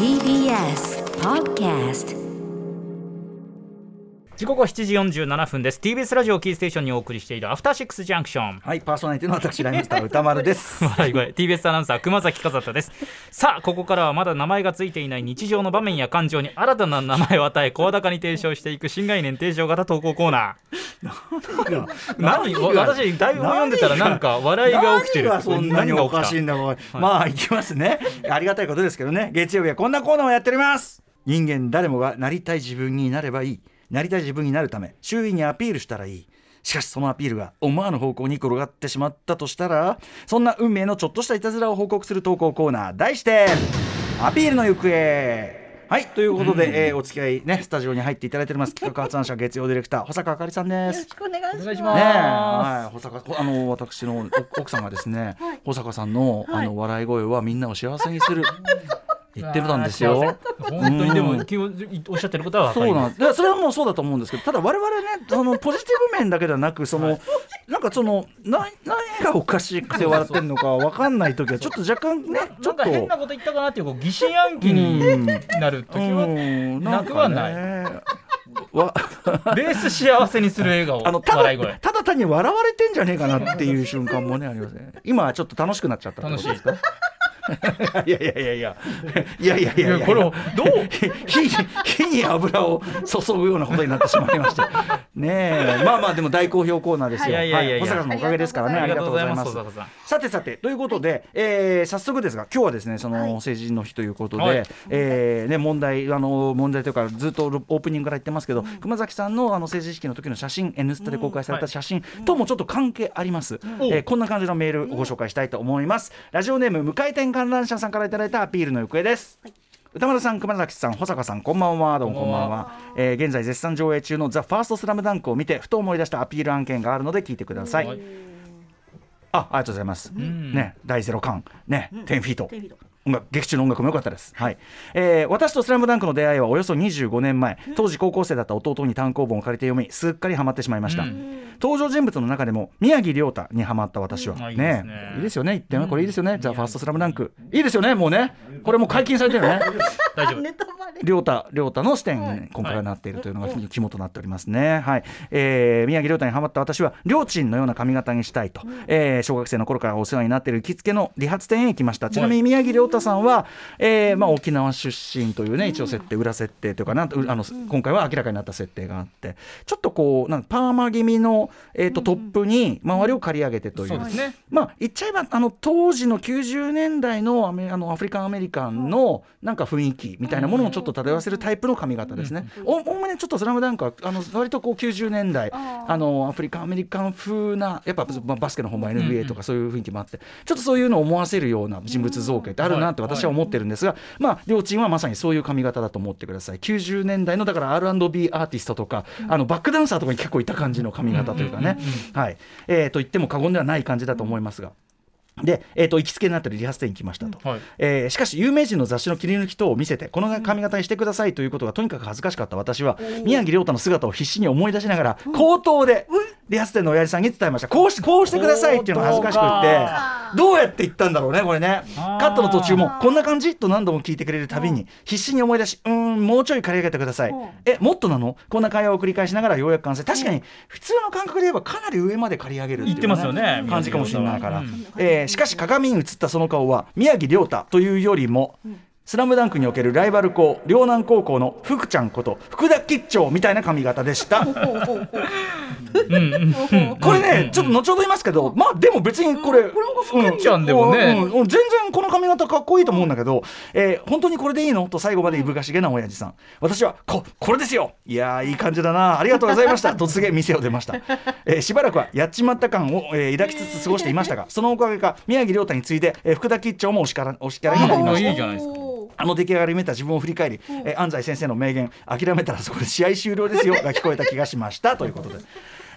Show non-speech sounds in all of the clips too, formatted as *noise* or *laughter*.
TBS Podcast 時刻は7時47分です TBS ラジオキーステーションにお送りしているアフターシックスジャンクションはい、パーソナリティの私、ライムスター歌丸です。笑い声 TBS アナウンサー熊崎和人ですさあここからはまだ名前がついていない日常の場面や感情に新たな名前を与え声高に提唱していく新概念提唱型投稿コーナー何私台本読んでたらなんか笑いが起きてる何がそんなにおかしいんだろう。まあ、いきますね。ありがたいことですけどね。月曜日はこんなコーナーをやっております。人間誰もがなりたい自分になればいい。なりたい自分になるため、周囲にアピールしたらいい。しかしそのアピールが思わぬ方向に転がってしまったとしたらそんな運命のちょっとしたいたずらを報告する投稿コーナー題して「アピールの行方」はいということで、えーお付き合いねスタジオに入っていただいております企画発案者月曜ディレクター保坂あかりさんです。お願いします。お願いしますはい、保坂、あの、私のお奥さんがですね、*laughs* 保坂さんの、あの、笑い声はみんなを幸せにする。*laughs* 言ってたんですよ。本当にでもおっしゃってることはそうなんでそれはもうそうだと思うんですけどただ我々ね *laughs* そのポジティブ面だけではなくその、なんかそのな何がおかしくて笑ってるのかわかんない時はちょっと若干ねちょっと。変なこと言ったかなっていうこう疑心暗鬼になる時はうん。なくはない。わ *laughs* ベース幸せにする笑顔。あのただただ単に笑われてんじゃねえかなっていう瞬間もねありますね。今はちょっと楽しくなっちゃったってことですか？*laughs* いやいやいやいや。いやいやいやいや。いやこれをどう？*laughs* 火に火に油を注ぐようなことになってしまいまして。*laughs* ねえ。まあまあでも大好評コーナーですよ、い。やいやいやいや。は保坂さんのおかげですからね。ありがとうございます。さてさてということで、えー早速ですが今日はですねその成人の日ということで、はい。えーね、問題あの問題というかずっとオープニングから言ってますけど、熊崎さんのあの成人式の時の写真「N スタ」で公開された写真ともちょっと関係あります、えーこんな感じのメールをご紹介したいと思います、ラジオネーム無回転観覧車さんからいただいたアピールの行方です、歌丸さん、熊崎さん、保坂さん、こんばんは、どうもこんばんは。えー現在絶賛上映中のザ・ファーストスラムダンクを見て、ふと思い出したアピール案件があるので聞いてください。はい。あ、ありがとうございます。ん。ね、第ゼロ巻、ね、10フィート。10フィート。音楽劇中の音楽も良かったです、はい。えー私と「スラムダンクの出会いはおよそ25年前当時高校生だった弟に単行本を借りて読みすっかりハマってしまいました、登場人物の中でも宮城亮太にハマった私は、あいいですね。いいですよね。言ってねこれいいですよね、ザ・ファーストスラムダンク。いいですよね。もうね。これもう解禁されてるよね *laughs* 大丈夫。ネタバレ。亮太亮太の視点に今回はなっているというのが肝となっておりますね。はい、えー宮城亮太にハマった私は両親のような髪型にしたいと、えー小学生の頃からお世話になっている行きつけの理髪店へ行きました。ちなみに宮城亮太さんは、えーまあ沖縄出身というね一応設定裏設定というかなあの今回は明らかになった設定があって、ちょっとこうなんかパーマ気味のえっ、とトップに周りを刈り上げてという。そうですね。まあ言っちゃえばあの当時の90年代のアメあのアフリカンアメリカンのなんか雰囲気みたいなものをちょっと漂わせるタイプの髪型ですね。おおおむねちょっと「スラムダンクはあの割とこう90年代あのアフリカンアメリカン風なやっぱまあバスケの本場 NBA とかそういう雰囲気もあってちょっとそういうのを思わせるような人物造形ってあるなって私は思ってるんですが、まあ両親はまさにそういう髪型だと思ってください。90年代のだから R&B アーティストとか、あのバックダンサーとかに結構いた感じの髪型というかね、はい、えーと言っても過言ではない感じだと思いますが。で、えー、と行きつけになってるリハーサルに来ましたと、はいえーしかし有名人の雑誌の切り抜き等を見せてこの髪型にしてくださいということがとにかく恥ずかしかった私は宮城亮太の姿を必死に思い出しながら口頭でリハーサル店の親父さんに伝えました。こうしこうしてくださいっていうのが恥ずかしくってどうやって言ったんだろうねこれね。カットの途中もこんな感じ？と何度も聞いてくれるたびに必死に思い出しうーんもうちょい刈り上げてください。えもっとなの？こんな会話を繰り返しながらようやく完成。確かに普通の感覚で言えばかなり上まで刈り上げるっていう、言ってますよね感じかもしれないから、うんえーしかし鏡に映ったその顔は宮城亮太というよりも、スラムダンクにおけるライバル校両南高校の福ちゃん。こと福田吉兆みたいな髪型でしたこれねちょっと後ほど言いますけどまあでも別にこれ全然この髪型かっこいいと思うん。だけど、えー本当にこれでいいのと最後までいぶかしげな親父さん。私はここれですよいやーいい感じだなありがとうございました突然店を出ました、えーしばらくはやっちまった感を、えー抱きつつ過ごしていましたがそのおかげか宮城亮太に次いで、えー福田吉兆も推しから推しキャラになりましたいいじゃないですかあの出来上がりを見た自分を振り返り、えー安西先生の名言「諦めたらそこで試合終了ですよ」が聞こえた気がしましたということで。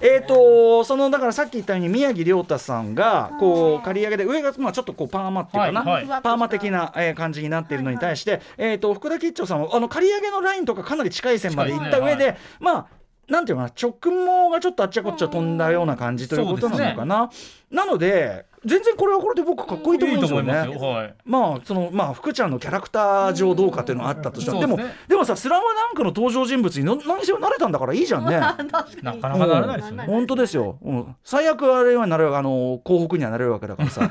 えー、とそのだからさっき言ったように宮城亮太さんがこう刈り上げで上がまあちょっとこうパーマっていうかな、はいはい。パーマ的な、えー感じになっているのに対して、えー、と福田吉兆さんはあの刈り上げのラインとかかなり近い線まで行った上で、近い。まあなんていうのかな直毛がちょっとあっちゃこっちゃ飛んだような感じということなのかな。なので全然これはこれで僕かっこいいと思うんですよね。ますよ。はい。まあそのまあ福ちゃんのキャラクター上どうかっていうのはあったとしても、でもでもさ「スラムダンクの登場人物にの何せよ慣れたんだからいいじゃんね。*laughs* なかなかならないですよね。本当ですよ、うん、最悪あれはなるあの広北にはなれるわけだからさ、*laughs* ね、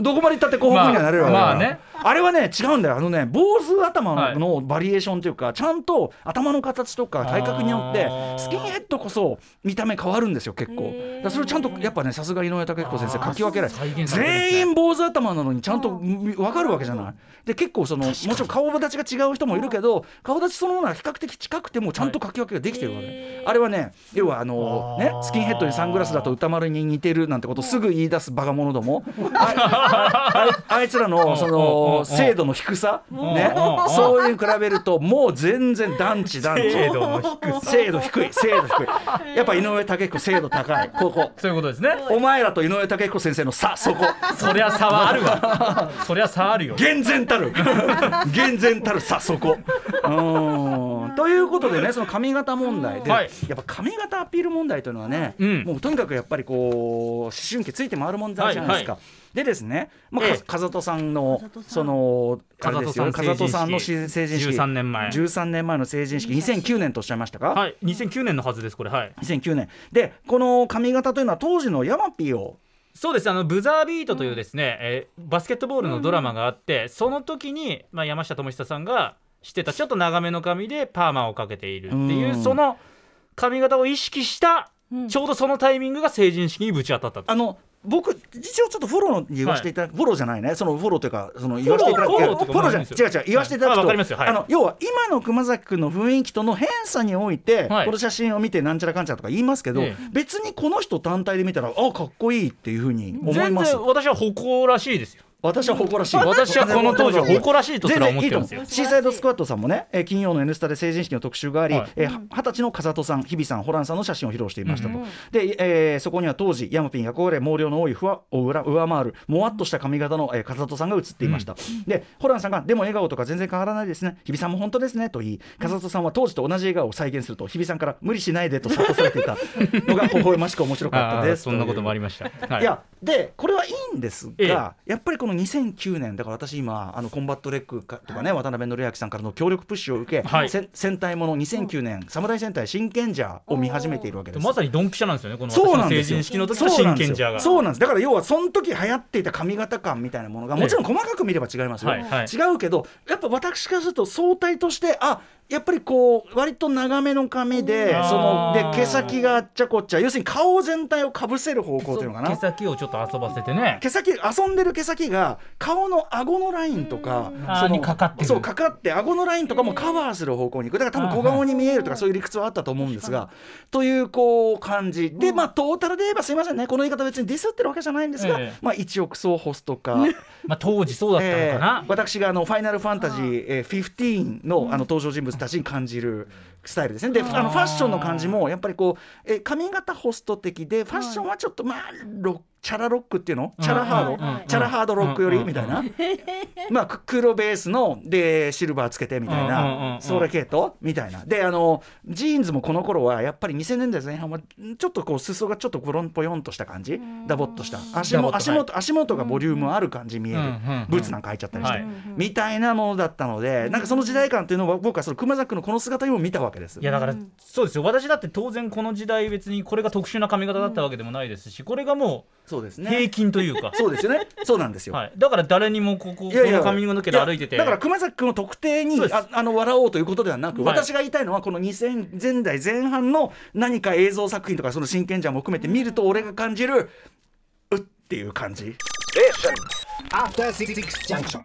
どこまで行ったって広北にはなれるわけだから、まあまあねあれはね違うんだよ。あのね坊主頭ののバリエーションというか、ちゃんと頭の形とか体格によってスキンヘッドこそ見た目変わるんですよ結構。だそれちゃんとやっぱねさすが井上武彦先生書き分けない。再現され全員坊主頭なのにちゃんと分かるわけじゃない。で結構そのもちろん顔立ちが違う人もいるけど顔立ちそのものは比較的近くてもちゃんと書き分けができてるわけ、へー。あれはね要はあのねスキンヘッドにサングラスだと歌丸に似てるなんてことをすぐ言い出すバカ者ども。あいつらのそうん。うんうんうんの精度の低さ？ね。そういう比べるともう全然団地団地。精度の低さ精度低い。精度低い。やっぱ井上武彦精度高い。ここ。そういうことですね。お前らと井上武彦先生の差そこ。そりゃ差はあるわ。*laughs* そりゃ差あるよ。厳然たる。厳然たるさそこ。うんことでねその髪型問題で、はい。やっぱ髪型アピール問題というのはね、うん。もうとにかくやっぱりこう思春期ついて回る問題じゃないですか。はでですね、まあ、ええ。か風戸さんの風戸さん。そのあれですよ風戸さんの成人式。13年前13年前の成人式2009年とおっしゃいましたか、はい。2009年のはずですこれ。はい。2009年。でこの髪型というのは当時のヤマピーを？そうです。あのブザービートというですね、えーバスケットボールのドラマがあって、その時に、まあ、山下智久さんがしてた。ちょっと長めの髪でパーマをかけているっていう、うん。その髪型を意識した、うん。ちょうどそのタイミングが成人式にぶち当たったと。あの僕一応ちょっとフォローの言わせていただく、フォローじゃないね。そのフォローというかその言わせていただくフォローとかフォローじゃもない。んですよ違う違う言わせていただくと、はいあわかりますよ。はい。あの要は今の熊崎君の雰囲気との偏差において、はい。この写真を見てなんちゃらかんちゃらとか言いますけど、ええ。別にこの人単体で見たらあかっこいいっていうふうに思い全ます。然私は誇らしいですよ私は誇らしい。私はこの当時は誇らしいとすら思ってるんですよ。全然いいと思う。シーサイドスクワットさんもね、えー金曜の「N スタ」で成人式の特集があり、はい。えー二十歳の風戸さん日比さんホランさんの写真を披露していましたと、うんで、えーそこには当時ヤマピン憧れ毛量の多いふわを裏上回るもわっとした髪型の、えー、風戸さんが写っていました、でホランさんが「でも笑顔とか全然変わらないですね。日比さんも本当ですね」と言い風戸さんは当時と同じ笑顔を再現すると日比さんから「無理しないで」と諭されていたのが微笑ましく面白かったです。そんなこともありりました、はい。いやでこれはいいんですが、ええ。やっぱりこの2009年だから私今あのコンバットレックかとかね渡辺則明さんからの強力プッシュを受け、はい。戦隊もの2009年侍戦隊シンケンジャーを見始めているわけです。まさにドンピシャなんですよ。ねこのそうなんですよ。成人式の時の真そうなんですよ。剣ジャーがそうなんですだから要はその時流行っていた髪型感みたいなものがもちろん細かく見れば違いますよ、はいはい違うけどやっぱ私からすると総体としてあやっぱりこう割と長めの髪でうん。そので毛先があっちゃこっちゃ要するに顔全体をかぶせる方向というのかな？毛先をちょっと遊ばせてね毛先遊んでる毛先が顔の顎のラインとかそかかってる。そうかかって顎のラインとかもカバーする方向に行く。だから多分小顔に見えるとかそういう理屈はあったと思うんですがというこう感じ。でまあトータルで言えばすいませんねこの言い方別にディスってるわけじゃないんですが、ええ。まあ1億総ホストか。*laughs* まあ当時そうだったのえかな。ー、私があのファイナルファンタジー、えー、15のあの登場人物たちに感じる。スタイルですね。で、あのファッションの感じもやっぱりこう、えー髪型ホスト的で、ファッションはちょっとまあロチャラロックっていうの、チャラハード、うんうんうんチャラハードロックより？みたいな、まあく黒ベースのでシルバーつけてみたいなんそれ系統？みたいな。であのジーンズもこの頃はやっぱり2000年代前半はちょっとこう裾がちょっとポロンポヨンとした感じ、ダボっとした。足も足元足元がボリュームある感じ見える、ブーツなんか履いちゃったりして。はい。みたいなものだったので、なんかその時代感っていうのは僕はその熊崎君のこの姿にも見たわけです。いやだからそうですよ私だって当然この時代別にこれが特殊な髪型だったわけでもないですしこれがもそうですう平ね。均というか、そうですよね。そうなんですよ。はい、だから誰にもこここいやいやの髪の毛で歩いててやだから熊崎君を特定にああの笑おうということではなく、はい私が言いたいのはこの2000年代前半の何か映像作品とかその真剣ジャーも含めて見ると俺が感じるうっていう感じ。Junction.